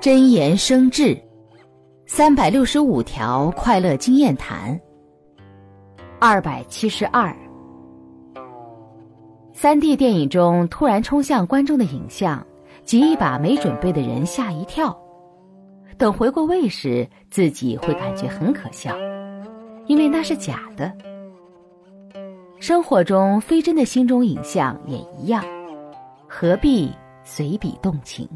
真言生智三百六十五条快乐经验谈二百七十二。三 d 电影中突然冲向观众的影像极易把没准备的人吓一跳。等回过味时自己会感觉很可笑因为那是假的。生活中非真的心中影像也一样何必随笔动情